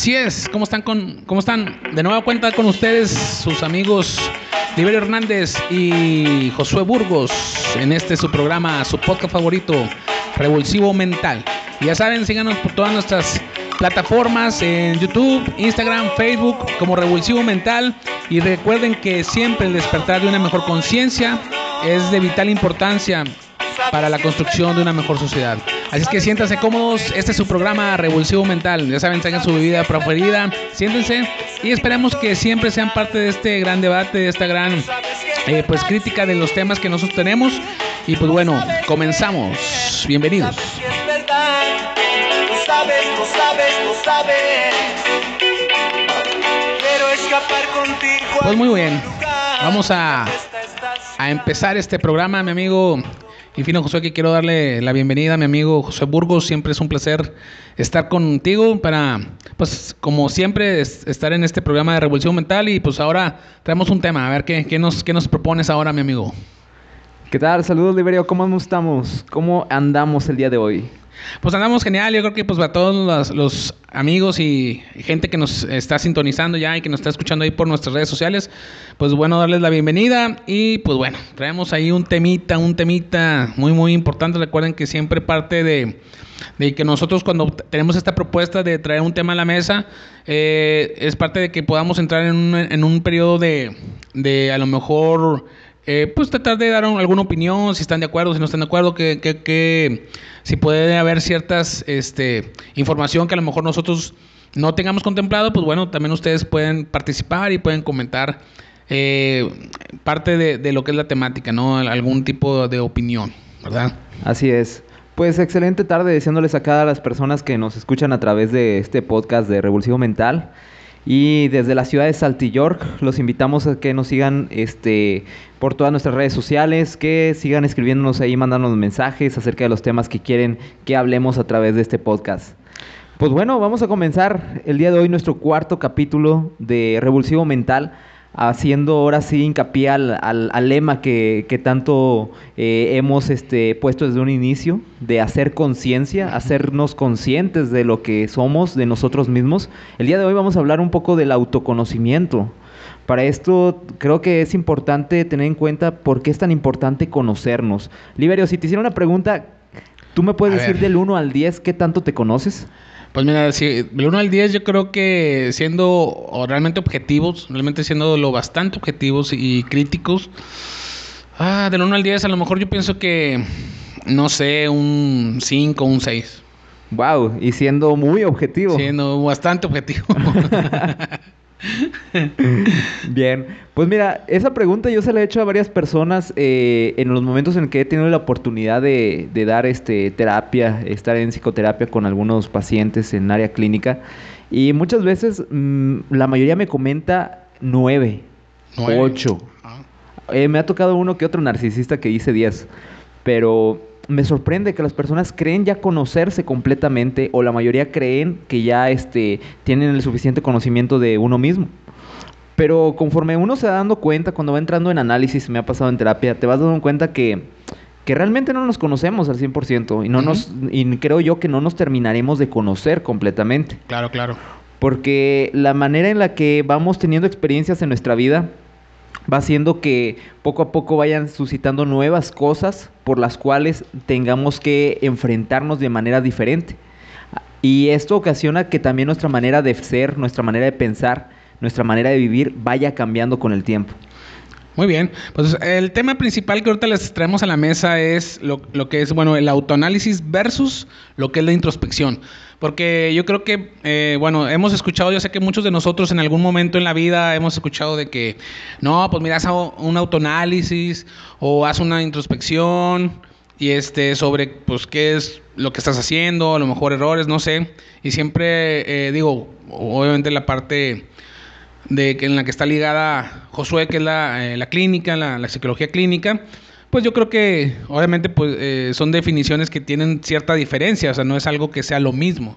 Así es, ¿cómo están con cómo están? De nueva cuenta con ustedes sus amigos Liberio Hernández y Josué Burgos en este su programa, su podcast favorito, Revulsivo Mental. Ya saben, síganos por todas nuestras plataformas en YouTube, Instagram, Facebook como Revulsivo Mental y recuerden que siempre el despertar de una mejor conciencia es de vital importancia para la construcción de una mejor sociedad. Así es que siéntanse cómodos, este es su programa Revulsivo Mental. Ya saben, tengan su bebida preferida, siéntense y esperemos que siempre sean parte de este gran debate, de esta gran eh, pues crítica de los temas que nosotros tenemos. Y pues bueno, comenzamos. Bienvenidos. Pues muy bien, vamos a, a empezar este programa, mi amigo Infino José, que quiero darle la bienvenida a mi amigo José Burgos. Siempre es un placer estar contigo para, pues, como siempre, estar en este programa de Revolución Mental. Y pues ahora traemos un tema. A ver, ¿qué, qué, nos, qué nos propones ahora, mi amigo? ¿Qué tal? Saludos, Liberio. ¿Cómo estamos? ¿Cómo andamos el día de hoy? Pues andamos genial, yo creo que pues para todos los, amigos y gente que nos está sintonizando ya y que nos está escuchando ahí por nuestras redes sociales, pues bueno, darles la bienvenida y pues bueno, traemos ahí un temita, un temita muy muy importante, recuerden que siempre parte de, que nosotros cuando tenemos esta propuesta de traer un tema a la mesa, eh, es parte de que podamos entrar en un, en un periodo de, de a lo mejor eh, pues tratar de dar alguna opinión, si están de acuerdo, si no están de acuerdo, que, que, si puede haber ciertas este, información que a lo mejor nosotros no tengamos contemplado, pues bueno, también ustedes pueden participar y pueden comentar eh, parte de, de, lo que es la temática, ¿no? Algún tipo de opinión, ¿verdad? Así es. Pues excelente tarde deseándoles a cada las personas que nos escuchan a través de este podcast de Revulsivo Mental. Y desde la ciudad de Saltilyork los invitamos a que nos sigan este, por todas nuestras redes sociales, que sigan escribiéndonos ahí, mandándonos mensajes acerca de los temas que quieren que hablemos a través de este podcast. Pues bueno, vamos a comenzar el día de hoy nuestro cuarto capítulo de Revulsivo Mental haciendo ahora sí hincapié al, al, lema que, que tanto eh, hemos este, puesto desde un inicio, de hacer conciencia, hacernos conscientes de lo que somos, de nosotros mismos. El día de hoy vamos a hablar un poco del autoconocimiento. Para esto creo que es importante tener en cuenta por qué es tan importante conocernos. Liberio, si te hiciera una pregunta, ¿tú me puedes decir del 1 al 10 qué tanto te conoces? Pues mira, si del 1 al 10 yo creo que siendo realmente objetivos, realmente siendo lo bastante objetivos y críticos, ah, del 1 al 10 a lo mejor yo pienso que, no sé, un 5, un 6. Wow, y siendo muy objetivo. Siendo bastante objetivo. Bien, pues mira, esa pregunta yo se la he hecho a varias personas eh, en los momentos en que he tenido la oportunidad de, dar este, terapia, estar en psicoterapia con algunos pacientes en área clínica. Y muchas veces mm, la mayoría me comenta nueve, ocho. Ah. Eh, me ha tocado uno que otro narcisista que dice diez. Pero me sorprende que las personas creen ya conocerse completamente o la mayoría creen que ya este, tienen el suficiente conocimiento de uno mismo. Pero conforme uno se va dando cuenta, cuando va entrando en análisis, me ha pasado en terapia, te vas dando cuenta que, que realmente no nos conocemos al 100% y, no nos, y creo yo que no nos terminaremos de conocer completamente. Claro, claro. Porque la manera en la que vamos teniendo experiencias en nuestra vida va haciendo que poco a poco vayan suscitando nuevas cosas por las cuales tengamos que enfrentarnos de manera diferente. Y esto ocasiona que también nuestra manera de ser, nuestra manera de pensar, nuestra manera de vivir vaya cambiando con el tiempo. Muy bien, pues el tema principal que ahorita les traemos a la mesa es lo, lo que es, bueno, el autoanálisis versus lo que es la introspección. Porque yo creo que, eh, bueno, hemos escuchado, yo sé que muchos de nosotros en algún momento en la vida hemos escuchado de que, no, pues mira, haz un autoanálisis o haz una introspección y este sobre, pues, qué es lo que estás haciendo, a lo mejor errores, no sé. Y siempre eh, digo, obviamente la parte de que en la que está ligada Josué, que es la, eh, la clínica, la, la psicología clínica, pues yo creo que obviamente pues, eh, son definiciones que tienen cierta diferencia, o sea, no es algo que sea lo mismo.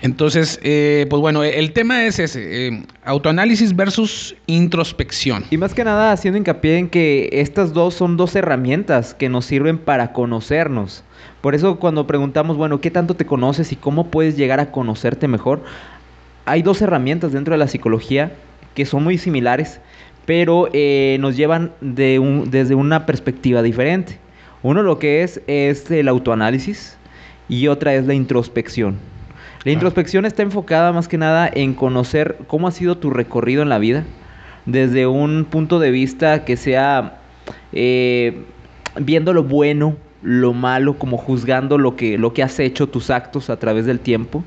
Entonces, eh, pues bueno, el tema es ese, eh, autoanálisis versus introspección. Y más que nada haciendo hincapié en que estas dos son dos herramientas que nos sirven para conocernos. Por eso cuando preguntamos, bueno, ¿qué tanto te conoces y cómo puedes llegar a conocerte mejor? hay dos herramientas dentro de la psicología que son muy similares, pero eh, nos llevan de un, desde una perspectiva diferente. Uno lo que es es el autoanálisis y otra es la introspección. La introspección está enfocada más que nada en conocer cómo ha sido tu recorrido en la vida, desde un punto de vista que sea eh, viendo lo bueno, lo malo, como juzgando lo que, lo que has hecho, tus actos a través del tiempo.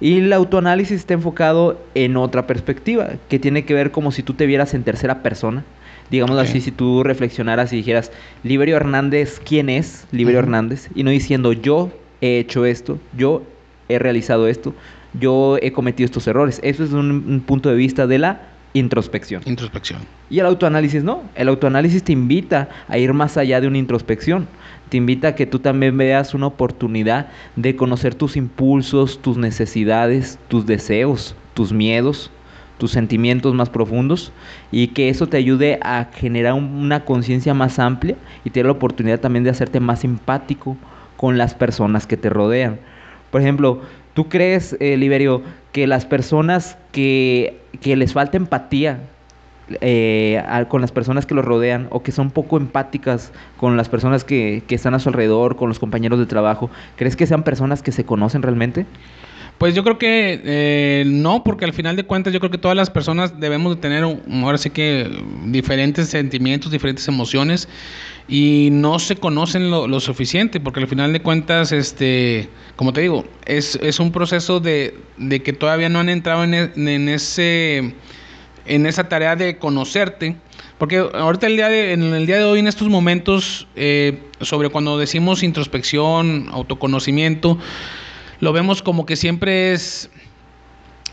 Y el autoanálisis está enfocado en otra perspectiva, que tiene que ver como si tú te vieras en tercera persona. Digamos así, si tú reflexionaras y dijeras, Liberio Hernández, ¿quién es Liberio Hernández? Y no diciendo, yo he hecho esto, yo he realizado esto, yo he cometido estos errores. Eso es un punto de vista de la introspección. Introspección. Y el autoanálisis no. El autoanálisis te invita a ir más allá de una introspección. Te invita a que tú también veas una oportunidad de conocer tus impulsos, tus necesidades, tus deseos, tus miedos, tus sentimientos más profundos y que eso te ayude a generar una conciencia más amplia y tener la oportunidad también de hacerte más simpático con las personas que te rodean. Por ejemplo, ¿tú crees, eh, Liberio, que las personas que, les falta empatía eh, con las personas que los rodean o que son poco empáticas con las personas que, que están a su alrededor, con los compañeros de trabajo, ¿crees que sean personas que se conocen realmente? Pues yo creo que eh, no, porque al final de cuentas yo creo que todas las personas debemos de tener ahora sí que diferentes sentimientos, diferentes emociones y no se conocen lo, suficiente, porque al final de cuentas, este, como te digo, es, es un proceso de, de, que todavía no han entrado en, e, en, ese, en esa tarea de conocerte. Porque ahorita el día de, en el día de hoy, en estos momentos, eh, sobre cuando decimos introspección, autoconocimiento, lo vemos como que siempre es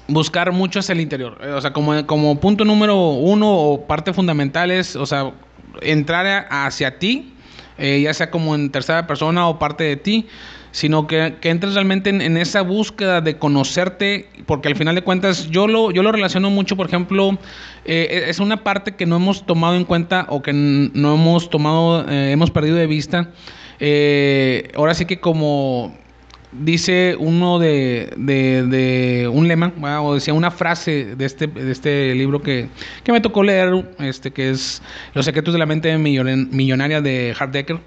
buscar mucho hacia el interior. O sea, como, como punto número uno o parte fundamental es, o sea, entrar hacia ti, eh, ya sea como en tercera persona o parte de ti, sino que, que entres realmente en, esa búsqueda de conocerte, porque al final de cuentas yo lo, yo lo relaciono mucho, por ejemplo, eh, es una parte que no hemos tomado en cuenta o que no hemos tomado, eh, hemos perdido de vista. ahora sí que como dice uno de, de, un lema, o decía una frase de este, de este libro que, que, me tocó leer, este, que es Los secretos de la mente millonaria de Hart Decker.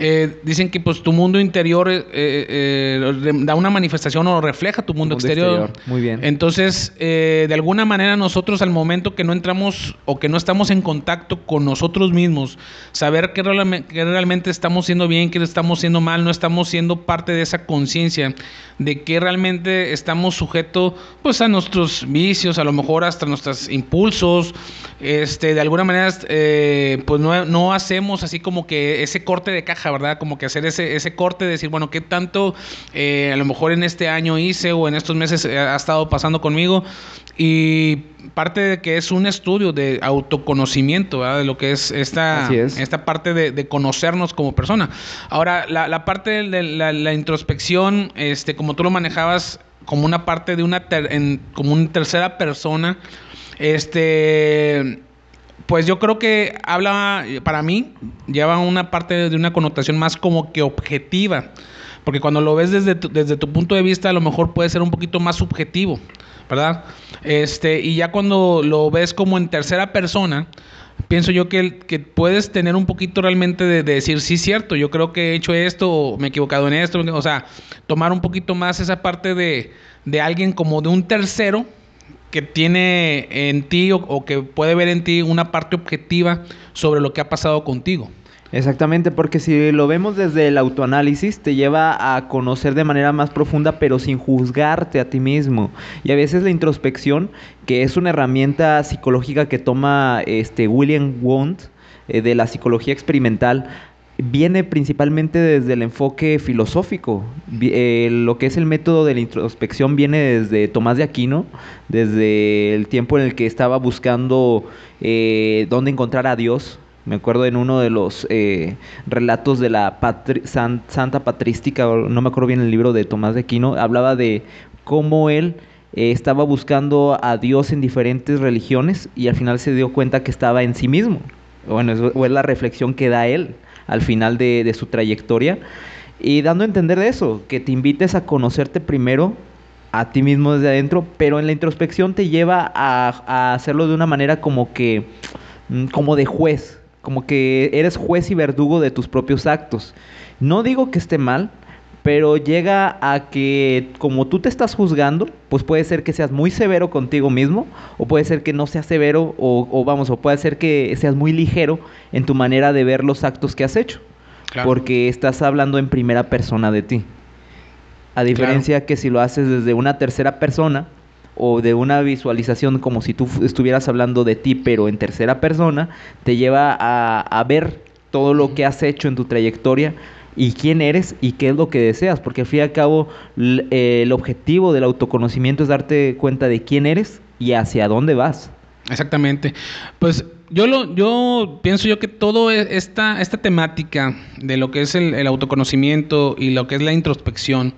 Eh, dicen que pues tu mundo interior eh, eh, da una manifestación o refleja tu mundo, exterior. Muy bien. Entonces, de alguna manera nosotros al momento que no entramos o que no estamos en contacto con nosotros mismos, saber que, que realmente estamos siendo bien, que estamos siendo mal, no estamos siendo parte de esa conciencia de que realmente estamos sujetos pues a nuestros vicios, a lo mejor hasta nuestros impulsos, este, de alguna manera pues no, no hacemos así como que ese corte de caja ¿verdad? Como que hacer ese, ese corte, decir, bueno, ¿qué tanto eh, a lo mejor en este año hice o en estos meses ha estado pasando conmigo? Y parte de que es un estudio de autoconocimiento, ¿verdad? De lo que es esta, esta parte de, conocernos como persona. Ahora, la, parte de la, introspección, este, como tú lo manejabas como una parte de una, en, como una tercera persona, este pues yo creo que habla, para mí, lleva una parte de una connotación más como que objetiva. Porque cuando lo ves desde tu, desde tu punto de vista, a lo mejor puede ser un poquito más subjetivo, ¿verdad? Este, y ya cuando lo ves como en tercera persona, pienso yo que, que puedes tener un poquito realmente de, de, decir, sí, cierto, yo creo que he hecho esto, me he equivocado en esto, o sea, tomar un poquito más esa parte de, de alguien como de un tercero que tiene en ti o, que puede ver en ti una parte objetiva sobre lo que ha pasado contigo. Exactamente, porque si lo vemos desde el autoanálisis, te lleva a conocer de manera más profunda, pero sin juzgarte a ti mismo. Y a veces la introspección, que es una herramienta psicológica que toma este William Wundt eh, de la psicología experimental, viene principalmente desde el enfoque filosófico. Eh, lo que es el método de la introspección viene desde Tomás de Aquino, desde el tiempo en el que estaba buscando eh, dónde encontrar a Dios. Me acuerdo en uno de los eh, relatos de la Santa Patrística, no me acuerdo bien el libro de Tomás de Aquino, hablaba de cómo él estaba buscando a Dios en diferentes religiones y al final se dio cuenta que estaba en sí mismo. Bueno, o es la reflexión que da él al final de, de su trayectoria. Y dando a entender de eso, que te invites a conocerte primero a ti mismo desde adentro, pero en la introspección te lleva a, a hacerlo de una manera como que, mm, como de juez, como que eres juez y verdugo de tus propios actos. No digo que esté mal, pero llega a que como tú te estás juzgando, pues puede ser que seas muy severo contigo mismo, o puede ser que no seas severo, o, o vamos, o puede ser que seas muy ligero en tu manera de ver los actos que has hecho, Claro. porque estás hablando en primera persona de ti. A diferencia que si lo haces desde una tercera persona o de una visualización como si tú estuvieras hablando de ti pero en tercera persona, te lleva a, a ver todo lo que has hecho en tu trayectoria y quién eres y qué es lo que deseas, porque al fin y al cabo eh, el objetivo del autoconocimiento es darte cuenta de quién eres y hacia dónde vas. Exactamente. Pues yo lo, yo pienso yo que todo e- esta, esta temática de lo que es el, el autoconocimiento y lo que es la introspección,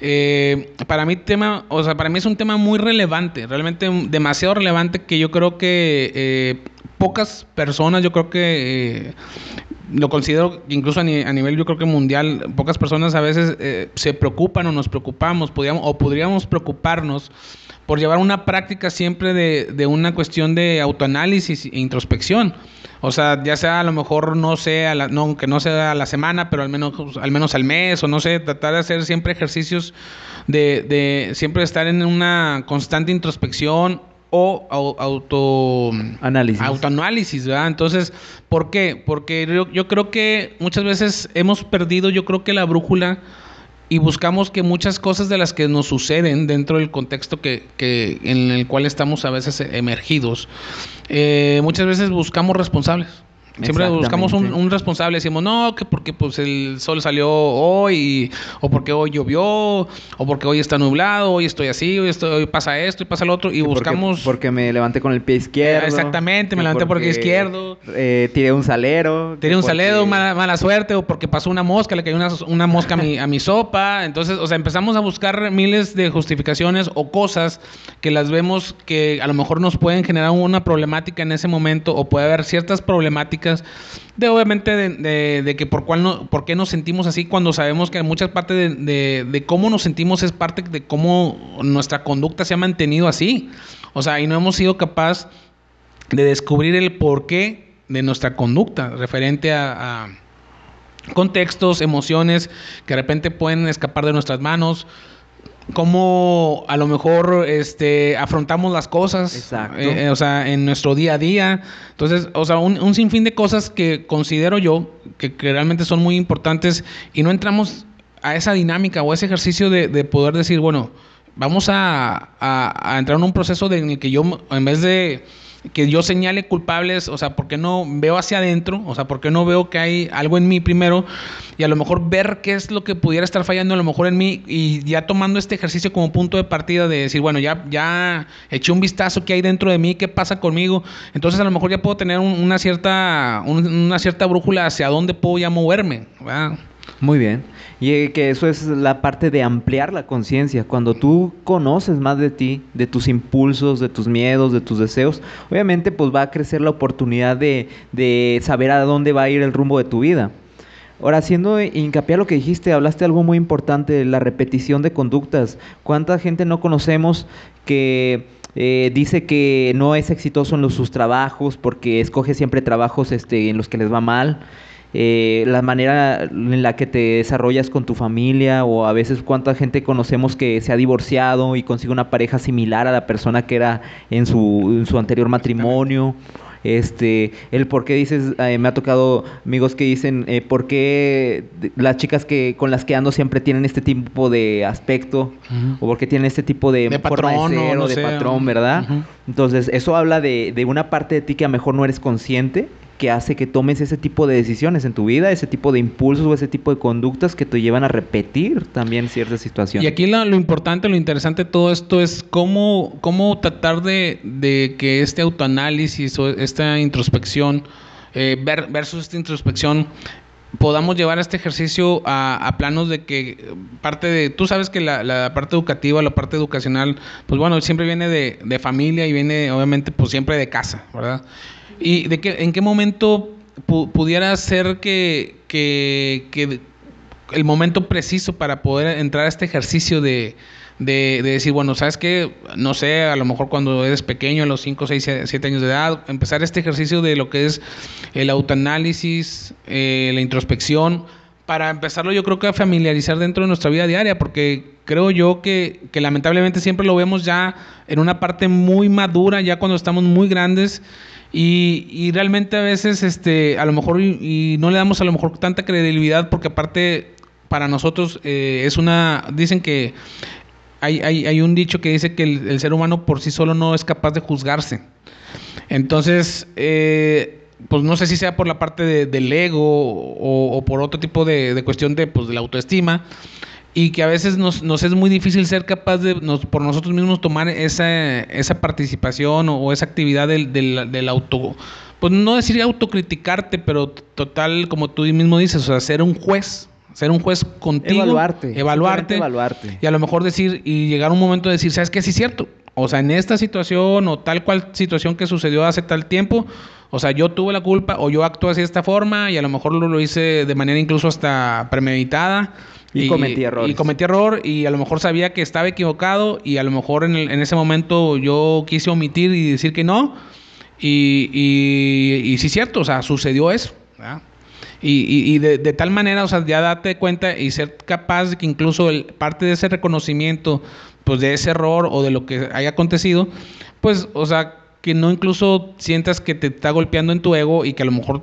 eh, para mí tema, o sea, para mí es un tema muy relevante, realmente demasiado relevante que yo creo que eh, pocas personas, yo creo que eh, lo considero incluso a, ni- a nivel yo creo que mundial, pocas personas a veces eh, se preocupan o nos preocupamos, podríamos, o podríamos preocuparnos por llevar una práctica siempre de una cuestión de autoanálisis e introspección. O sea, ya sea a lo mejor no sea, la, no, que no sea a la semana, pero al menos, al menos al mes, o no sé, tratar de hacer siempre ejercicios de, de siempre estar en una constante introspección o au- auto Análisis. autoanálisis, ¿verdad? Entonces, ¿por qué? Porque yo, yo creo que muchas veces hemos perdido, yo creo que la brújula y buscamos que muchas cosas de las que nos suceden dentro del contexto que, que en el cual estamos a veces emergidos, eh, muchas veces buscamos responsables. Siempre buscamos un, un responsable, decimos, no, que porque pues el sol salió hoy, o porque hoy llovió, o porque hoy está nublado, hoy estoy así, hoy, estoy, hoy pasa esto y pasa lo otro, y porque- buscamos... Porque, me levanté con el pie izquierdo. Exactamente, me levanté por el pie porque, izquierdo. eh, tiré un salero. Tenía un porque- salero, mala, mala suerte, o porque pasó una mosca, le cayó una, una mosca a mi, a mi sopa. Entonces, o sea, empezamos a buscar miles de justificaciones o cosas que las vemos que a lo mejor nos pueden generar una problemática en ese momento, o puede haber ciertas problemáticas de obviamente de, de- que por cuál no, por qué nos sentimos así cuando sabemos que muchas partes de, de- cómo nos sentimos es parte de cómo nuestra conducta se ha mantenido así. O sea, y no hemos sido capaz de descubrir el porqué de nuestra conducta referente a contextos, emociones que de repente pueden escapar de nuestras manos, cómo a lo mejor este, afrontamos las cosas, Exacto. eh, o sea, en nuestro día a día. Entonces, o sea, un, un sinfín de cosas que considero yo que, que realmente son muy importantes y no entramos a esa dinámica o a ese ejercicio de, de poder decir, bueno, vamos a, a- a entrar en un proceso de- en el que yo, en vez de que yo señale culpables, o sea, ¿por qué no veo hacia adentro? O sea, ¿por qué no veo que hay algo en mí primero? Y a lo mejor ver qué es lo que pudiera estar fallando a lo mejor en mí y ya tomando este ejercicio como punto de partida de decir, bueno, ya, ya eché un vistazo que hay dentro de mí, qué pasa conmigo. Entonces a lo mejor ya puedo tener un- una, cierta, un- una cierta brújula hacia dónde puedo ya moverme. Muy bien. Y eh, que eso es la parte de ampliar la conciencia. Cuando tú conoces más de ti, de tus impulsos, de tus miedos, de tus deseos, obviamente pues va a crecer la oportunidad de, de saber a dónde va a ir el rumbo de tu vida. Ahora, haciendo hincapié a lo que dijiste, hablaste de algo muy importante, la repetición de conductas. ¿Cuánta gente no conocemos que eh, dice que no es exitoso en sus trabajos porque escoge siempre trabajos este, en los que les va mal? Eh, la manera en la que te desarrollas con tu familia o a veces cuánta gente conocemos que se ha divorciado y consigue una pareja similar a la persona que era en su, en su anterior matrimonio. Este, el por qué dices, eh, me ha tocado amigos que dicen, eh, por qué las chicas que con las que ando siempre tienen este tipo de aspecto o por qué tienen este tipo de, De forma patrón, de o ser o no de sé, patrón, ¿verdad? Entonces, eso habla de, de una parte de ti que a lo mejor no eres consciente, que hace que tomes ese tipo de decisiones en tu vida, ese tipo de impulsos o ese tipo de conductas que te llevan a repetir también ciertas situaciones. Y aquí lo, lo importante, lo interesante de todo esto es cómo, cómo tratar de, de que este autoanálisis o esta introspección eh, ver- versus esta introspección podamos llevar este ejercicio a, a planos de que parte de, tú sabes que la, la parte educativa, la parte educacional, pues bueno, siempre viene de, de familia y viene obviamente pues siempre de casa, ¿verdad? ¿Y de qué, en qué momento pu- pudiera ser que, que, el momento preciso para poder entrar a este ejercicio de, de, decir, bueno, ¿sabes qué? No sé, a lo mejor cuando eres pequeño, a los 5, 6, 7 años de edad, empezar este ejercicio de lo que es el autoanálisis, eh, la introspección, para empezarlo yo creo que a familiarizar dentro de nuestra vida diaria, porque creo yo que, que lamentablemente siempre lo vemos ya en una parte muy madura, ya cuando estamos muy grandes. Y, y, realmente a veces, este, a lo mejor, y, no le damos a lo mejor tanta credibilidad, porque aparte, para nosotros eh, es una, dicen que hay, hay, hay, un dicho que dice que el, ser humano por sí solo no es capaz de juzgarse. Entonces, eh, pues no sé si sea por la parte del ego o, por otro tipo de, de, cuestión de, pues, de la autoestima, y que a veces nos, nos es muy difícil ser capaz de, nos, por nosotros mismos, tomar esa, esa participación o, esa actividad del, del, del, auto, pues no decir autocriticarte, pero total, como tú mismo dices, o sea, ser un juez. Ser un juez contigo. Evaluarte. Evaluarte. evaluarte. Y a lo mejor decir, y llegar un momento de decir, ¿sabes qué? Sí es cierto. O sea, en esta situación o tal cual situación que sucedió hace tal tiempo, o sea, yo tuve la culpa o yo actué así de esta forma y a lo mejor lo, lo hice de manera incluso hasta premeditada y, cometí errores. Y cometí error y a lo mejor sabía que estaba equivocado y a lo mejor en, en ese momento yo quise omitir y decir que no. Y, y, y sí es cierto, o sea, sucedió eso. Y, y, de, de, tal manera, o sea, ya date cuenta y ser capaz de que incluso el, parte de ese reconocimiento, pues de ese error o de lo que haya acontecido, pues, o sea, que no incluso sientas que te está golpeando en tu ego y que a lo mejor,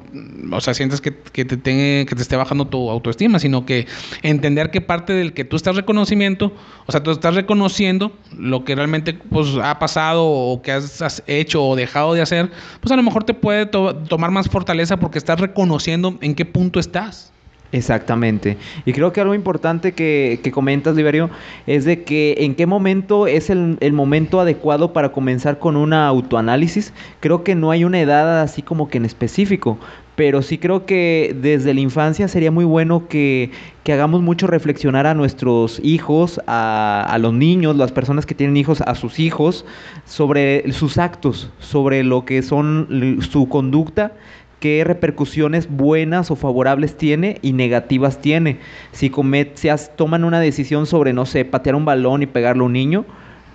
o sea, sientas que, que te, tenga, que te esté bajando tu autoestima, sino que entender que parte del que tú estás reconocimiento, o sea, tú estás reconociendo lo que realmente pues, ha pasado o que has, hecho o dejado de hacer, pues a lo mejor te puede tomar más fortaleza porque estás reconociendo en qué punto estás. Exactamente. Y creo que algo importante que, que, comentas, Liberio, es de que en qué momento es el, el, momento adecuado para comenzar con una autoanálisis. Creo que no hay una edad así como que en específico, pero sí creo que desde la infancia sería muy bueno que, que hagamos mucho reflexionar a nuestros hijos, a, a, los niños, las personas que tienen hijos, a sus hijos, sobre sus actos, sobre lo que son su conducta qué repercusiones buenas o favorables tiene y negativas tiene. Si, comet, si toman una decisión sobre, no sé, patear un balón y pegarle a un niño,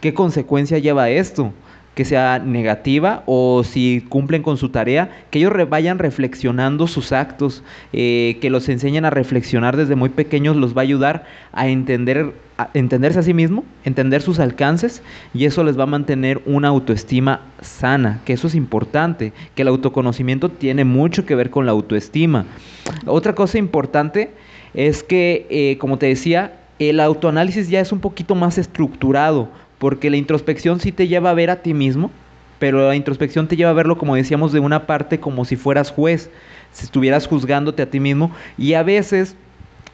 ¿qué consecuencia lleva esto? que sea negativa o si cumplen con su tarea, que ellos vayan reflexionando sus actos, eh, que los enseñen a reflexionar desde muy pequeños, los va a ayudar a entender entenderse a sí mismo, entender sus alcances y eso les va a mantener una autoestima sana, que eso es importante, que el autoconocimiento tiene mucho que ver con la autoestima. Otra cosa importante es que, eh, como te decía, el autoanálisis ya es un poquito más estructurado porque la introspección sí te lleva a ver a ti mismo, pero la introspección te lleva a verlo, como decíamos, de una parte como si fueras juez, si estuvieras juzgándote a ti mismo, y a veces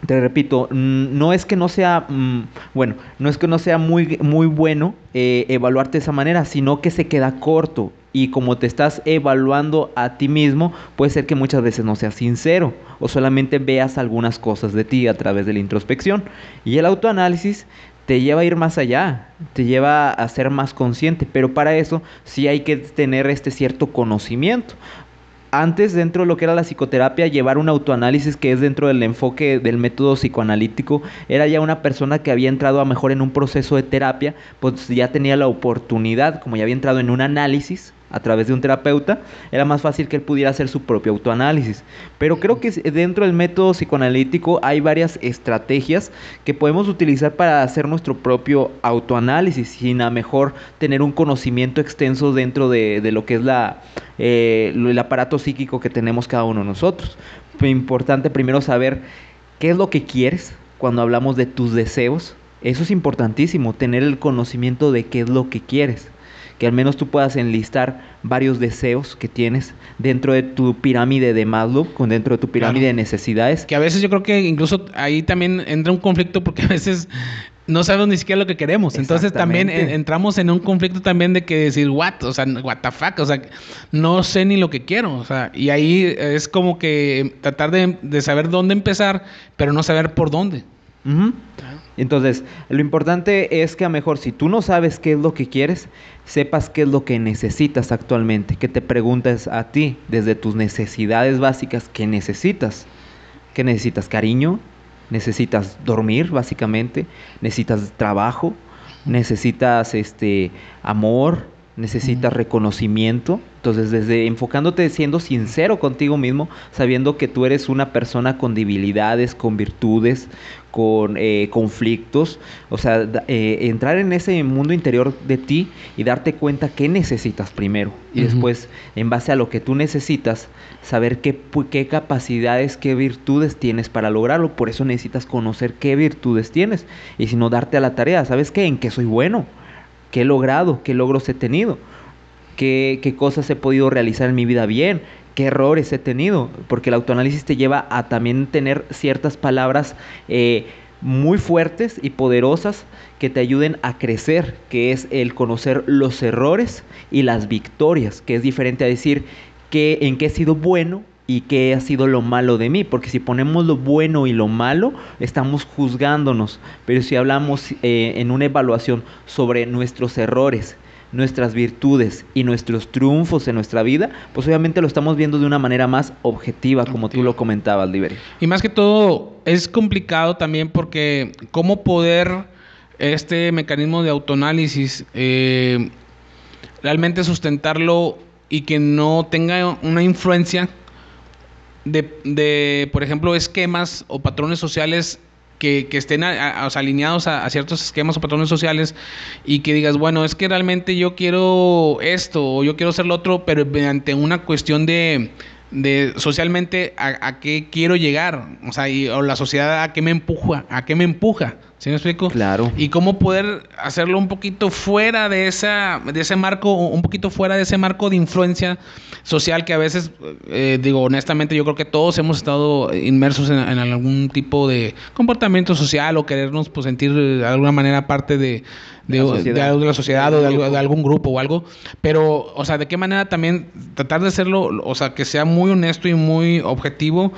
te repito, no es que no sea, mm, bueno, no es que no sea muy, muy bueno eh, evaluarte de esa manera, sino que se queda corto. Y como te estás evaluando a ti mismo, puede ser que muchas veces no seas sincero o solamente veas algunas cosas de ti a través de la introspección. Y el autoanálisis te lleva a ir más allá, te lleva a ser más consciente, pero para eso sí hay que tener este cierto conocimiento. Antes, dentro de lo que era la psicoterapia, llevar un autoanálisis que es dentro del enfoque del método psicoanalítico, era ya una persona que había entrado a mejor en un proceso de terapia, pues ya tenía la oportunidad, como ya había entrado en un análisis, a través de un terapeuta, era más fácil que él pudiera hacer su propio autoanálisis. Pero creo que dentro del método psicoanalítico hay varias estrategias que podemos utilizar para hacer nuestro propio autoanálisis, sin a mejor tener un conocimiento extenso dentro de, de lo que es la, eh, el aparato psíquico que tenemos cada uno de nosotros. Importante primero saber qué es lo que quieres cuando hablamos de tus deseos. Eso es importantísimo, tener el conocimiento de qué es lo que quieres que al menos tú puedas enlistar varios deseos que tienes dentro de tu pirámide de Maslow, con dentro de tu pirámide de necesidades. Que a veces yo creo que incluso ahí también entra un conflicto porque a veces no sabemos ni siquiera lo que queremos. Entonces también entramos en un conflicto también de que decir, what, o sea, what the fuck, o sea, no sé ni lo que quiero, o sea, y ahí es como que tratar de, de saber dónde empezar, pero no saber por dónde. Entonces, lo importante es que a lo mejor si tú no sabes qué es lo que quieres, sepas qué es lo que necesitas actualmente, que te preguntes a ti desde tus necesidades básicas, ¿qué necesitas? ¿Qué necesitas? ¿Cariño? necesitas dormir, básicamente, necesitas trabajo, necesitas este amor, necesitas reconocimiento. Entonces, desde enfocándote, siendo sincero contigo mismo, sabiendo que tú eres una persona con debilidades, con virtudes, con eh, conflictos, o sea, eh, entrar en ese mundo interior de ti y darte cuenta qué necesitas primero. Y después, en base a lo que tú necesitas, saber qué, qué capacidades, qué virtudes tienes para lograrlo. Por eso necesitas conocer qué virtudes tienes. Y si no, darte a la tarea. ¿Sabes qué? ¿En qué soy bueno? Qué he logrado, qué logros he tenido, qué, qué cosas he podido realizar en mi vida bien, qué errores he tenido, porque el autoanálisis te lleva a también tener ciertas palabras eh, muy fuertes y poderosas que te ayuden a crecer, que es el conocer los errores y las victorias, que es diferente a decir que, en qué he sido bueno y qué ha sido lo malo de mí, porque si ponemos lo bueno y lo malo, estamos juzgándonos, pero si hablamos eh, en una evaluación sobre nuestros errores, nuestras virtudes y nuestros triunfos en nuestra vida, pues obviamente lo estamos viendo de una manera más objetiva, como tú lo comentabas, Liberi. Y más que todo, es complicado también porque cómo poder este mecanismo de autoanálisis eh, realmente sustentarlo y que no tenga una influencia de, por ejemplo, esquemas o patrones sociales que, estén alineados a, ciertos esquemas o patrones sociales y que digas, bueno, es que realmente yo quiero esto o yo quiero hacer lo otro, pero mediante una cuestión de, de socialmente a, qué quiero llegar, o sea, y, o la sociedad a qué me empuja, a qué me empuja. ¿Sí me explico? Claro. Y cómo poder hacerlo un poquito fuera de esa, de ese marco, un poquito fuera de ese marco de influencia social que a veces, eh, digo, honestamente, yo creo que todos hemos estado inmersos en, algún tipo de comportamiento social o querernos pues, sentir de alguna manera parte de, de, de, la sociedad o de, algún grupo o algo. Pero, o sea, ¿de qué manera también tratar de hacerlo, o sea, que sea muy honesto y muy objetivo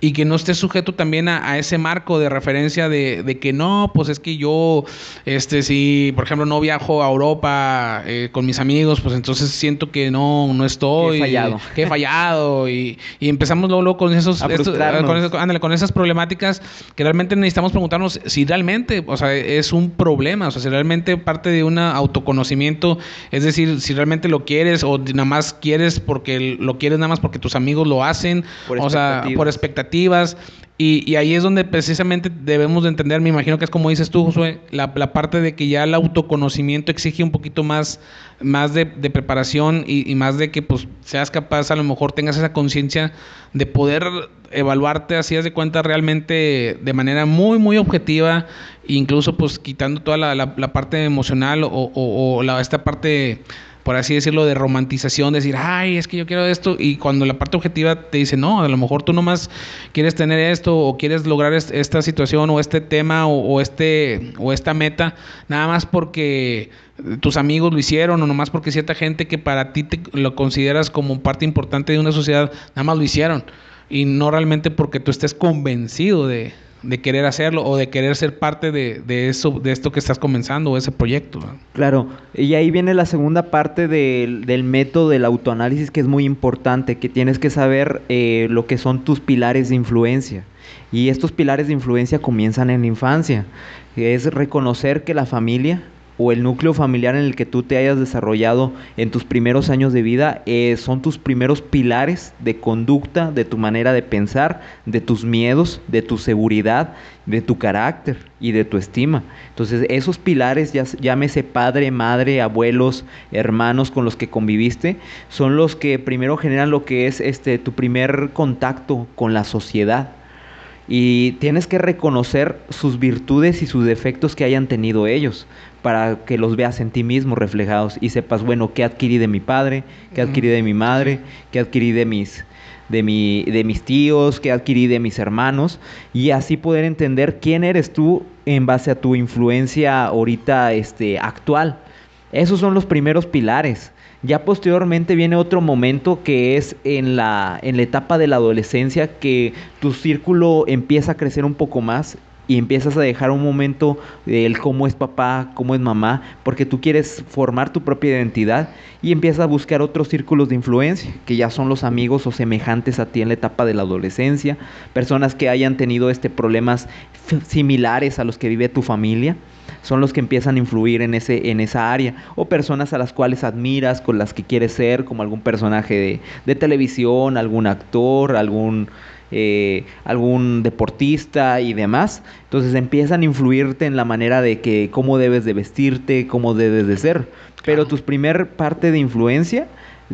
y que no esté sujeto también a, ese marco de referencia de, que no, pues es que yo, este, si, por ejemplo, no viajo a Europa eh, con mis amigos, pues entonces siento que no, no estoy. Que he fallado. Que he fallado. y, empezamos luego, con esos, con, con esas problemáticas que realmente necesitamos preguntarnos si realmente, o sea, es un problema, o sea, si realmente parte de un autoconocimiento, es decir, si realmente lo quieres o nada más quieres porque lo quieres nada más porque tus amigos lo hacen, o sea, por expectativas. Y, ahí es donde precisamente debemos de entender, me imagino que es como dices tú, Josué, la, parte de que ya el autoconocimiento exige un poquito más, más de, preparación y, y, más de que pues seas capaz, a lo mejor tengas esa conciencia de poder evaluarte así de cuenta realmente de manera muy, muy objetiva, incluso pues quitando toda la, parte emocional o, o, la, esta parte por así decirlo, de romantización, decir, ay, es que yo quiero esto, y cuando la parte objetiva te dice, no, a lo mejor tú nomás quieres tener esto, o quieres lograr esta situación, o este tema, o, este, o esta meta, nada más porque tus amigos lo hicieron, o nomás porque cierta gente que para ti te lo consideras como parte importante de una sociedad, nada más lo hicieron, y no realmente porque tú estés convencido de, de querer hacerlo o de querer ser parte de, de, eso, de esto que estás comenzando o ese proyecto. Claro, y ahí viene la segunda parte del, método del autoanálisis que es muy importante, que tienes que saber eh, lo que son tus pilares de influencia. Y estos pilares de influencia comienzan en la infancia. Es reconocer que la familia o el núcleo familiar en el que tú te hayas desarrollado en tus primeros años de vida eh, son tus primeros pilares de conducta, de tu manera de pensar, de tus miedos, de tu seguridad, de tu carácter y de tu estima. Entonces esos pilares, ya, llámese padre, madre, abuelos, hermanos con los que conviviste, son los que primero generan lo que es este tu primer contacto con la sociedad y tienes que reconocer sus virtudes y sus defectos que hayan tenido ellos para que los veas en ti mismo reflejados y sepas, bueno, qué adquirí de mi padre, qué adquirí de mi madre, qué adquirí de mis, de, mi, de mis tíos, qué adquirí de mis hermanos, y así poder entender quién eres tú en base a tu influencia ahorita este, actual. Esos son los primeros pilares. Ya posteriormente viene otro momento que es en la, en la etapa de la adolescencia que tu círculo empieza a crecer un poco más y empiezas a dejar un momento el cómo es papá, cómo es mamá, porque tú quieres formar tu propia identidad y empiezas a buscar otros círculos de influencia, que ya son los amigos o semejantes a ti en la etapa de la adolescencia, personas que hayan tenido este problemas similares a los que vive tu familia, son los que empiezan a influir en ese en esa área o personas a las cuales admiras, con las que quieres ser, como algún personaje de, de televisión, algún actor, algún eh, algún deportista y demás. Entonces empiezan a influirte en la manera de que cómo debes de vestirte, cómo debes de ser. Pero tu primer parte de influencia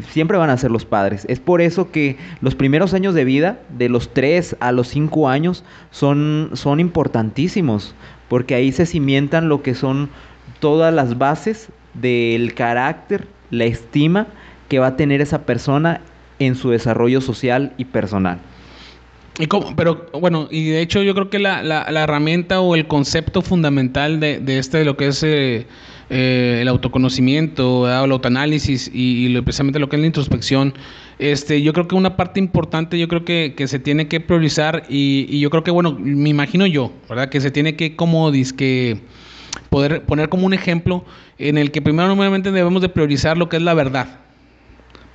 siempre van a ser los padres. Es por eso que los primeros años de vida, de los 3 a los 5 años, son, son importantísimos, porque ahí se cimientan lo que son todas las bases del carácter, la estima que va a tener esa persona en su desarrollo social y personal. Y pero bueno, y de hecho yo creo que la, la, herramienta o el concepto fundamental de, de este, de lo que es eh, eh, el autoconocimiento, el autoanálisis y, y, especialmente lo que es la introspección, este, yo creo que una parte importante, yo creo que, que se tiene que priorizar y, y, yo creo que, bueno, me imagino yo, ¿verdad? Que se tiene que como que poder poner como un ejemplo en el que primero nuevamente debemos de priorizar lo que es la verdad,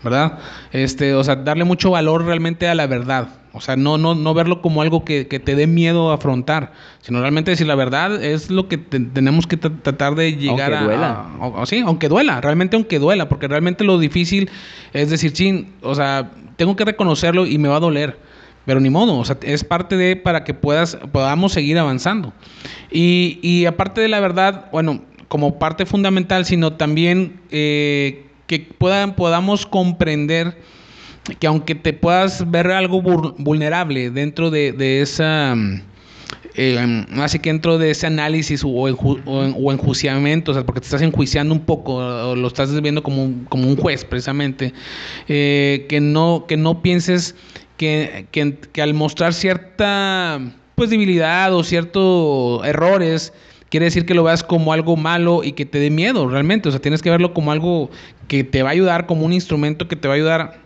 ¿verdad? Este, o sea, darle mucho valor realmente a la verdad. O sea, no, no, no verlo como algo que, te dé miedo a afrontar, sino realmente decir la verdad es lo que tenemos que tratar de llegar aunque duela. a, Sí, aunque duela, realmente aunque duela, porque realmente lo difícil es decir, chin, o sea, tengo que reconocerlo y me va a doler. Pero ni modo, o sea, es parte de para que puedas, podamos seguir avanzando. Y, y aparte de la verdad, bueno, como parte fundamental, sino también eh, que puedan, podamos comprender que aunque te puedas ver algo vulnerable dentro de, esa... Eh, así que dentro de ese análisis o, enjuiciamiento, o sea, porque te estás enjuiciando un poco, o lo estás viendo como un, como un juez precisamente, eh, que, no, que no pienses que, que, al mostrar cierta pues, debilidad o ciertos errores, quiere decir que lo veas como algo malo y que te dé miedo realmente, o sea, tienes que verlo como algo que te va a ayudar, como un instrumento que te va a ayudar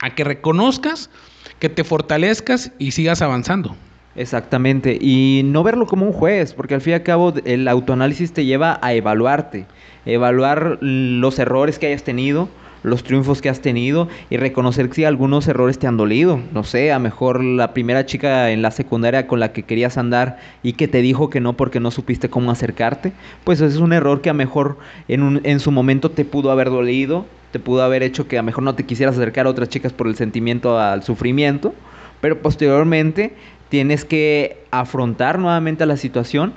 a que reconozcas, que te fortalezcas y sigas avanzando. Exactamente, y no verlo como un juez, porque al fin y al cabo el autoanálisis te lleva a evaluarte, evaluar los errores que hayas tenido, los triunfos que has tenido y reconocer si algunos errores te han dolido. No sé, a mejor la primera chica en la secundaria con la que querías andar y que te dijo que no porque no supiste cómo acercarte, pues ese es un error que a mejor en, un, en su momento te pudo haber dolido, te pudo haber hecho que a mejor no te quisieras acercar a otras chicas por el sentimiento al sufrimiento, pero posteriormente tienes que afrontar nuevamente la situación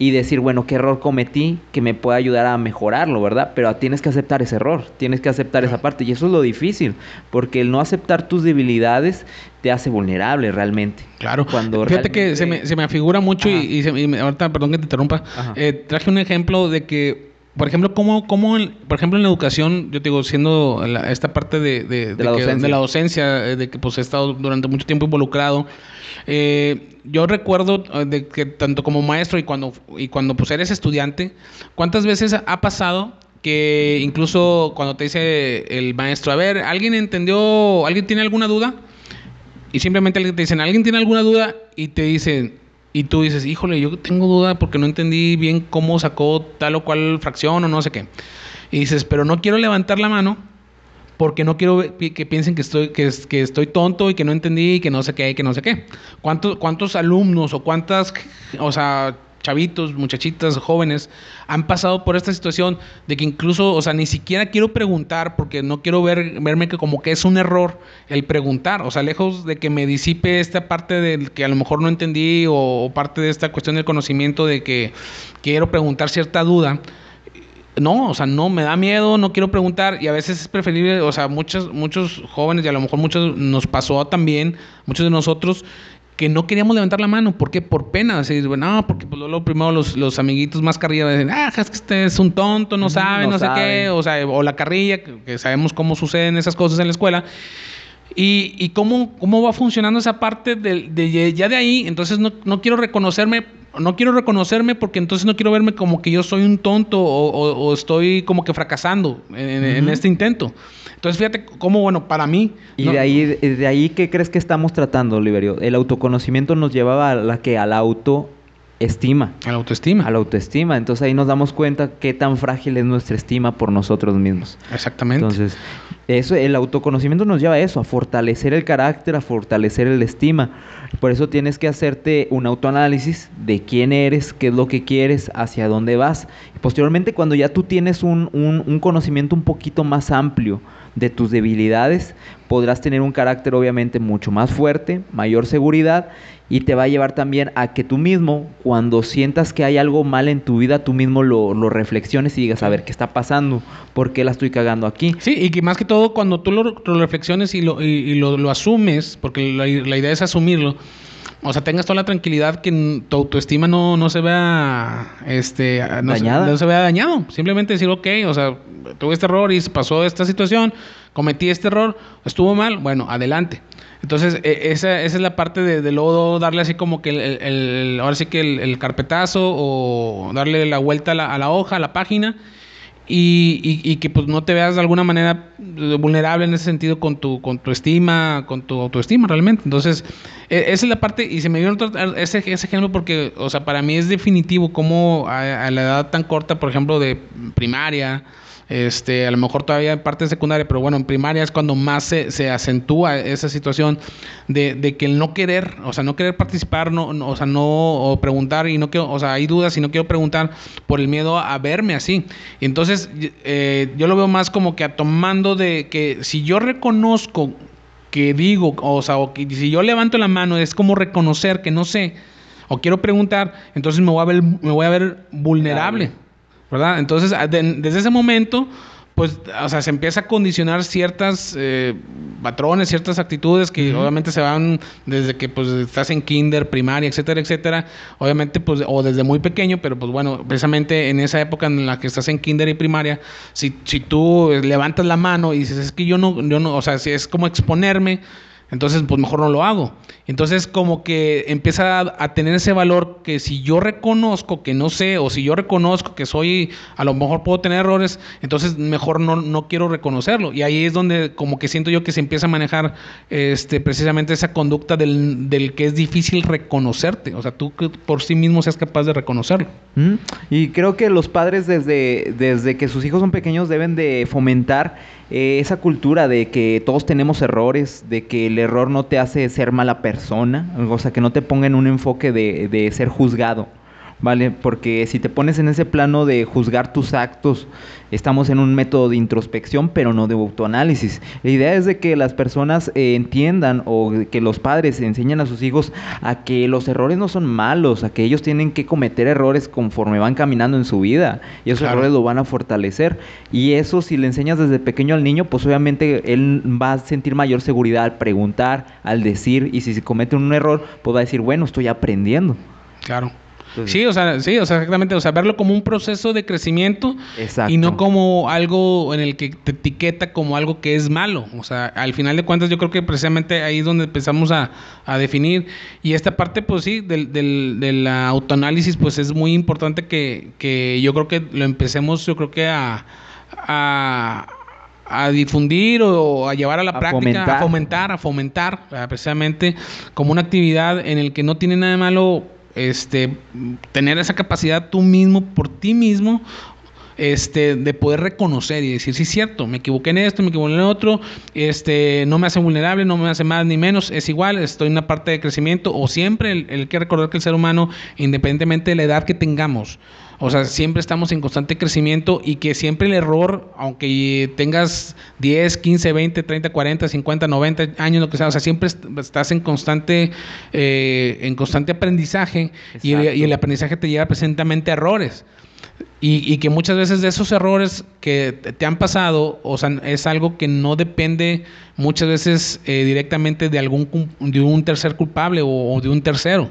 y decir, bueno, qué error cometí que me pueda ayudar a mejorarlo, ¿verdad? Pero tienes que aceptar ese error, tienes que aceptar esa parte y eso es lo difícil, porque el no aceptar tus debilidades te hace vulnerable realmente. Claro. Cuando Fíjate que se me, se me afigura mucho y, ahorita, perdón que te interrumpa, eh, traje un ejemplo de que por ejemplo, ¿cómo, cómo por ejemplo, en la educación, yo te digo, siendo esta parte de, de, la docencia, eh, de que pues he estado durante mucho tiempo involucrado, eh, yo recuerdo eh, de que tanto como maestro y cuando, y cuando pues eres estudiante, ¿cuántas veces ha pasado que incluso cuando te dice el maestro, a ver, ¿alguien entendió, alguien tiene alguna duda? Y simplemente te dicen, ¿alguien tiene alguna duda? Y te dicen, y tú dices, híjole, yo tengo duda porque no entendí bien cómo sacó tal o cual fracción o no sé qué. Y dices, pero no quiero levantar la mano porque no quiero que piensen que estoy, que, que estoy tonto y que no entendí y que no sé qué y que no sé qué. ¿Cuántos, cuántos alumnos o cuántas, o sea, chavitos, muchachitas, jóvenes, han pasado por esta situación de que incluso, o sea, ni siquiera quiero preguntar porque no quiero ver, verme que como que es un error el preguntar, o sea, lejos de que me disipe esta parte del que a lo mejor no entendí o, parte de esta cuestión del conocimiento de que quiero preguntar cierta duda. No, o sea, no me da miedo, no quiero preguntar y a veces es preferible, o sea, muchos muchos jóvenes y a lo mejor muchos nos pasó también, muchos de nosotros que no queríamos levantar la mano. ¿Por qué? Por pena. Así, bueno, no, porque pues, lo primero los, los amiguitos más carrilla dicen, ah, es que este es un tonto, no sabe, no, sé qué. O sea, o la carrilla, que, sabemos cómo suceden esas cosas en la escuela. Y, y cómo, cómo va funcionando esa parte de, de ya de ahí. Entonces no, no quiero reconocerme no quiero reconocerme porque entonces no quiero verme como que yo soy un tonto o, estoy como que fracasando en, este intento. Entonces fíjate cómo, bueno, para mí... ¿Y de, ahí, de ahí qué crees que estamos tratando, Oliverio? El autoconocimiento nos llevaba a la que al auto estima. A la autoestima. A la autoestima. Entonces ahí nos damos cuenta qué tan frágil es nuestra estima por nosotros mismos. Exactamente. Entonces, eso, el autoconocimiento nos lleva a eso, a fortalecer el carácter, a fortalecer el estima. Por eso tienes que hacerte un autoanálisis de quién eres, qué es lo que quieres, hacia dónde vas. Y posteriormente, cuando ya tú tienes un, un, un conocimiento un poquito más amplio de tus debilidades, podrás tener un carácter obviamente mucho más fuerte, mayor seguridad y te va a llevar también a que tú mismo, cuando sientas que hay algo mal en tu vida, tú mismo lo, lo reflexiones y digas, a ver, ¿qué está pasando? ¿Por qué la estoy cagando aquí? Sí, y que más que todo cuando tú lo, lo reflexiones y, lo, y, y lo, lo, asumes, porque la, la, idea es asumirlo, o sea, tengas toda la tranquilidad que tu autoestima no, no se vea este, no dañada. Se, no se vea dañado. Simplemente decir, ok, o sea, tuve este error y pasó esta situación, cometí este error, estuvo mal, bueno, adelante. Entonces, e, esa, esa, es la parte de, de, luego darle así como que el, el, el ahora sí que el, el, carpetazo o darle la vuelta a la, a la hoja, a la página y, y, y, que pues no te veas de alguna manera vulnerable en ese sentido con tu, con tu estima, con tu autoestima realmente. Entonces, e, esa es la parte, y se me dio ese, ese ejemplo porque, o sea, para mí es definitivo cómo a la edad tan corta, por ejemplo, de primaria, este, a lo mejor todavía en parte secundaria, pero bueno, en primaria es cuando más se, se acentúa esa situación de, de, que el no querer, o sea, no querer participar, no, no o sea, no preguntar y no quiero, o sea, hay dudas y no quiero preguntar por el miedo a verme así. Entonces, eh, yo lo veo más como que tomando de que si yo reconozco que digo, o sea, o que si yo levanto la mano, es como reconocer que no sé, o quiero preguntar, entonces me voy a ver, me voy a ver vulnerable. Entonces, de, desde ese momento, pues, o sea, se empieza a condicionar ciertas eh, patrones, ciertas actitudes que uh -huh. obviamente se van desde que, pues, estás en kinder, primaria, etcétera, etcétera, obviamente, pues, o desde muy pequeño, pero, pues, bueno, precisamente en esa época en la que estás en kinder y primaria, si, si tú levantas la mano y dices, es que yo no, yo no, o sea, si es como exponerme, entonces, pues mejor no lo hago. Entonces, como que empieza a, tener ese valor que si yo reconozco que no sé, o si yo reconozco que soy, a lo mejor puedo tener errores, entonces mejor no, no quiero reconocerlo. Y ahí es donde como que siento yo que se empieza a manejar este, precisamente esa conducta del, del que es difícil reconocerte. O sea, tú por sí mismo seas capaz de reconocerlo. Y creo que los padres desde, desde que sus hijos son pequeños deben de fomentar eh, esa cultura de que todos tenemos errores, de que el error no te hace ser mala persona, o sea, que no te ponga en un enfoque de, de ser juzgado. ¿Vale? Porque si te pones en ese plano de juzgar tus actos, estamos en un método de introspección, pero no de autoanálisis. La idea es de que las personas eh, entiendan o que los padres enseñen a sus hijos a que los errores no son malos, a que ellos tienen que cometer errores conforme van caminando en su vida y esos claro. errores lo van a fortalecer. Y eso si le enseñas desde pequeño al niño, pues obviamente él va a sentir mayor seguridad al preguntar, al decir, y si se comete un error, pues va a decir, bueno, estoy aprendiendo. Claro. Entonces, sí, o sea, sí, o sea, exactamente, o sea, verlo como un proceso de crecimiento exacto. y no como algo en el que te etiqueta como algo que es malo. O sea, al final de cuentas yo creo que precisamente ahí es donde empezamos a, a definir. Y esta parte, pues sí, del, del, del autoanálisis, pues es muy importante que, que yo creo que lo empecemos, yo creo que a, a a difundir o a llevar a la a práctica, fomentar. a fomentar, a fomentar, precisamente como una actividad en el que no tiene nada de malo este, tener esa capacidad tú mismo, por ti mismo, este, de poder reconocer y decir, sí, es cierto, me equivoqué en esto, me equivoqué en otro, este, no me hace vulnerable, no me hace más ni menos, es igual, estoy en una parte de crecimiento, o siempre el, el que recordar que el ser humano, independientemente de la edad que tengamos, o sea, siempre estamos en constante crecimiento y que siempre el error, aunque tengas 10, 15, 20, 30, 40, 50, 90 años, lo que sea, o sea, siempre estás en constante, eh, en constante aprendizaje y el, y el, aprendizaje te lleva presentemente a errores. Y, y, que muchas veces de esos errores que te han pasado, o sea, es algo que no depende muchas veces eh, directamente de algún de un tercer culpable o, o de un tercero.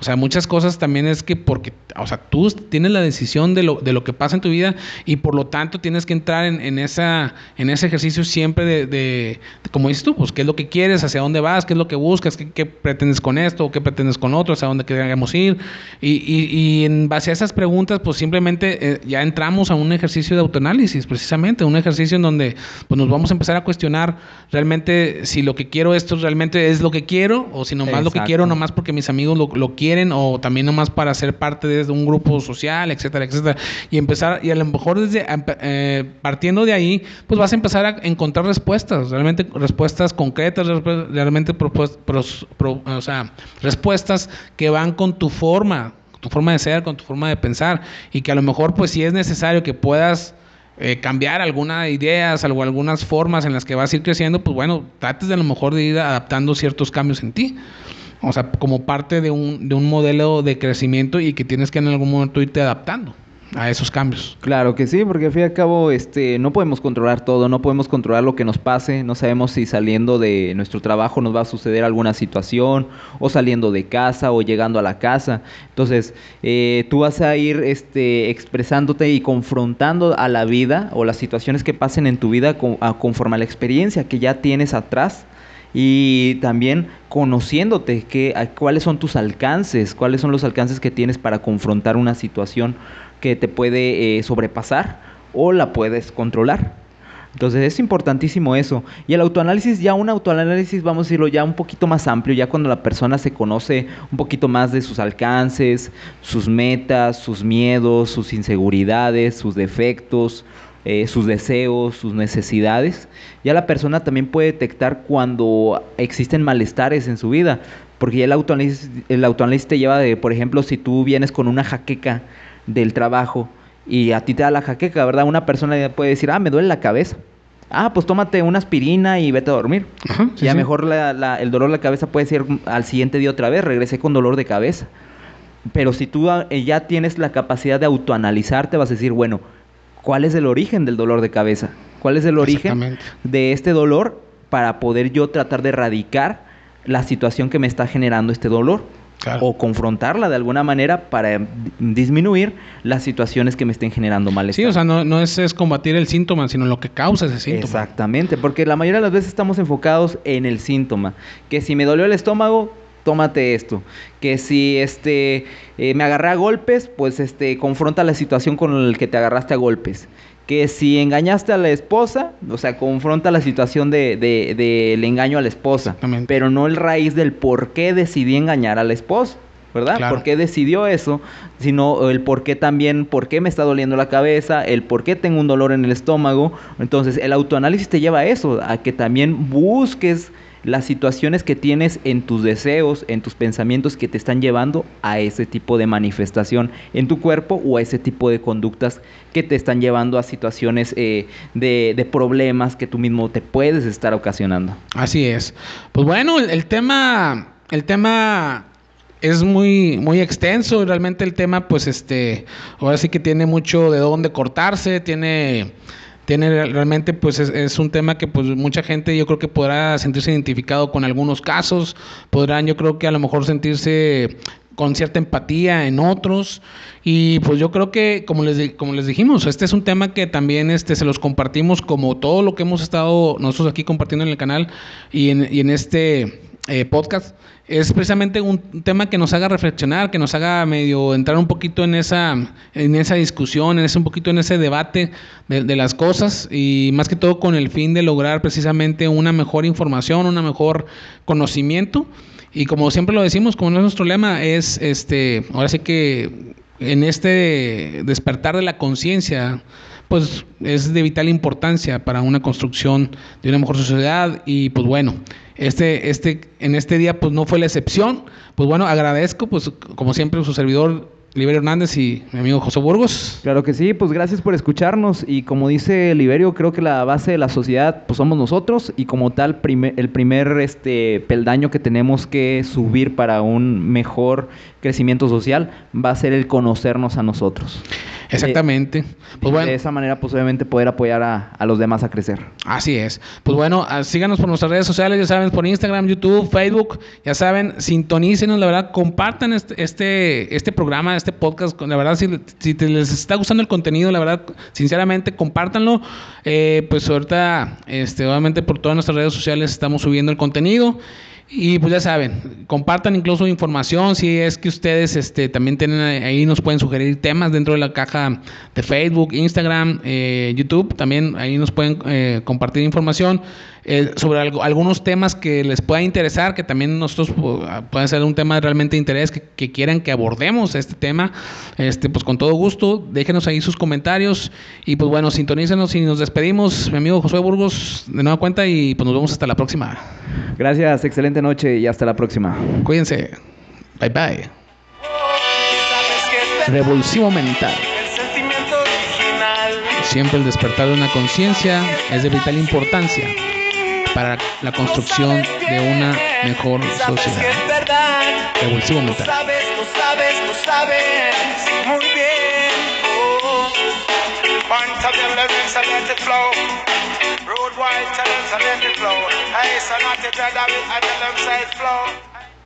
O sea, muchas cosas también es que porque, o sea, tú tienes la decisión de lo, de lo que pasa en tu vida y por lo tanto tienes que entrar en, en esa, en ese ejercicio siempre de, de, de, como dices tú, pues qué es lo que quieres, hacia dónde vas, qué es lo que buscas, qué, qué pretendes con esto, qué pretendes con otro, hacia dónde queremos ir. Y, y, y, en base a esas preguntas, pues simplemente eh, ya entramos a un ejercicio de autoanálisis, precisamente, un ejercicio en donde pues, nos vamos a empezar a cuestionar realmente si lo que quiero esto realmente es lo que quiero o si nomás Exacto. lo que quiero nomás porque mis amigos lo, lo quieren quieren o también nomás para ser parte de un grupo social, etcétera, etcétera. Y empezar, y a lo mejor desde eh, partiendo de ahí, pues vas a empezar a encontrar respuestas, realmente respuestas concretas, realmente o sea, respuestas que van con tu forma, tu forma de ser, con tu forma de pensar y que a lo mejor pues si es necesario que puedas eh, cambiar algunas ideas, algo, algunas formas en las que vas a ir creciendo, pues bueno, trates de a lo mejor de ir adaptando ciertos cambios en ti. O sea, como parte de un, de un modelo de crecimiento y que tienes que en algún momento irte adaptando a esos cambios. Claro que sí, porque al fin y al cabo este, no podemos controlar todo, no podemos controlar lo que nos pase, no sabemos si saliendo de nuestro trabajo nos va a suceder alguna situación, o saliendo de casa, o llegando a la casa. Entonces, eh, tú vas a ir este, expresándote y confrontando a la vida o las situaciones que pasen en tu vida conforme a la experiencia que ya tienes atrás y también conociéndote que, cuáles son tus alcances, cuáles son los alcances que tienes para confrontar una situación que te puede eh, sobrepasar o la puedes controlar. Entonces es importantísimo eso. Y el autoanálisis, ya un autoanálisis, vamos a decirlo ya un poquito más amplio, ya cuando la persona se conoce un poquito más de sus alcances, sus metas, sus miedos, sus inseguridades, sus defectos, eh, sus deseos, sus necesidades. Ya la persona también puede detectar cuando existen malestares en su vida. Porque ya el autoanálisis, el autoanálisis te lleva de, por ejemplo, si tú vienes con una jaqueca, del trabajo y a ti te da la jaqueca, ¿verdad? Una persona puede decir, ah, me duele la cabeza. Ah, pues tómate una aspirina y vete a dormir. y a mejor el dolor de la cabeza puede ser al siguiente día otra vez, regresé con dolor de cabeza. Pero si tú eh, ya tienes la capacidad de autoanalizarte, vas a decir, bueno, ¿cuál es el origen del dolor de cabeza? ¿Cuál es el origen de este dolor para poder yo tratar de erradicar la situación que me está generando este dolor? o confrontarla de alguna manera para disminuir las situaciones que me estén generando malestar. Sí, o sea, no, es, es, combatir el síntoma, sino lo que causa ese síntoma. Exactamente, porque la mayoría de las veces estamos enfocados en el síntoma. Que si me dolió el estómago, tómate esto. Que si este eh, me agarré a golpes, pues este confronta la situación con el que te agarraste a golpes que si engañaste a la esposa, o sea, confronta la situación del de, de, engaño a la esposa, pero no el raíz del por qué decidí engañar a la esposa. ¿verdad? ¿Por qué decidió eso? Sino el por qué también, por qué me está doliendo la cabeza, el por qué tengo un dolor en el estómago. Entonces, el autoanálisis te lleva a eso, a que también busques las situaciones que tienes en tus deseos, en tus pensamientos que te están llevando a ese tipo de manifestación en tu cuerpo o a ese tipo de conductas que te están llevando a situaciones eh, de, problemas que tú mismo te puedes estar ocasionando. Así es. Pues bueno, el, tema, el tema es muy, muy extenso. Realmente el tema, pues este, ahora sí que tiene mucho de dónde cortarse, tiene tiene realmente pues es, un tema que pues mucha gente yo creo que podrá sentirse identificado con algunos casos, podrán yo creo que a lo mejor sentirse con cierta empatía en otros y pues yo creo que como les como les dijimos este es un tema que también este se los compartimos como todo lo que hemos estado nosotros aquí compartiendo en el canal y en, y en este eh, podcast es precisamente un tema que nos haga reflexionar, que nos haga medio entrar un poquito en esa, en esa discusión, en ese, un poquito en ese debate de, las cosas y más que todo con el fin de lograr precisamente una mejor información, un mejor conocimiento. Y como siempre lo decimos, como es nuestro lema, es este, ahora sí que en este despertar de la conciencia, pues es de vital importancia para una construcción de una mejor sociedad y pues bueno, este, este, en este día pues no fue la excepción. Pues bueno, agradezco pues como siempre su servidor Liberio Hernández y mi amigo José Burgos. Claro que sí, pues gracias por escucharnos y como dice Liberio, creo que la base de la sociedad pues somos nosotros y como tal el primer este peldaño que tenemos que subir para un mejor crecimiento social va a ser el conocernos a nosotros. Exactamente. pues bueno. De esa manera, pues obviamente poder apoyar a, los demás a crecer. Así es. Pues bueno, ah, síganos por nuestras redes sociales, ya saben, por Instagram, YouTube, Facebook, ya saben, sintonícenos, la verdad, compartan este, este, este programa, este podcast, la verdad, si, si les está gustando el contenido, la verdad, sinceramente, compártanlo. Eh, pues ahorita, este, obviamente por todas nuestras redes sociales estamos subiendo el contenido. Y pues ya saben, compartan incluso información si es que ustedes este, también tienen ahí, nos pueden sugerir temas dentro de la caja de Facebook, Instagram, eh, YouTube, también ahí nos pueden eh, compartir información. Eh, sobre algunos temas que les pueda interesar, que también nosotros pueden ser un tema de realmente interés, que, que, quieran que abordemos este tema, este, pues con todo gusto, déjenos ahí sus comentarios y pues bueno, sintonícenos y nos despedimos, mi amigo Josué Burgos, de nueva cuenta y pues nos vemos hasta la próxima. Gracias, excelente noche y hasta la próxima. Cuídense. Bye bye. Revolución mental. Siempre el despertar de una conciencia es de vital importancia para la construcción de una mejor sociedad. Mental. sabes, lo sabes, lo sabes muy bien. Oh. Road wide, tell them to let it flow. Hey, so not the dread of it, I tell them say flow.